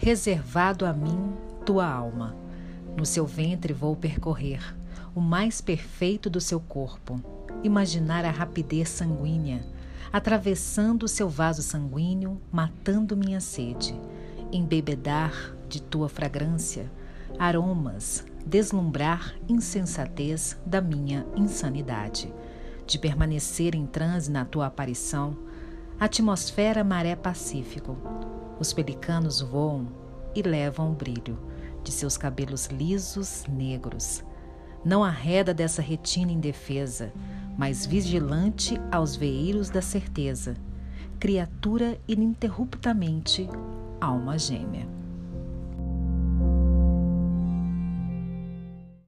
Reservado a mim, tua alma. No seu ventre vou percorrer o mais perfeito do seu corpo, imaginar a rapidez sanguínea, atravessando o seu vaso sanguíneo, matando minha sede, embebedar de tua fragrância, aromas, deslumbrar insensatez da minha insanidade, de permanecer em transe na tua aparição, atmosfera maré pacífico. Os pelicanos voam e levam o brilho de seus cabelos lisos negros. Não arreda dessa retina indefesa, mas vigilante aos veeiros da certeza, criatura ininterruptamente alma gêmea.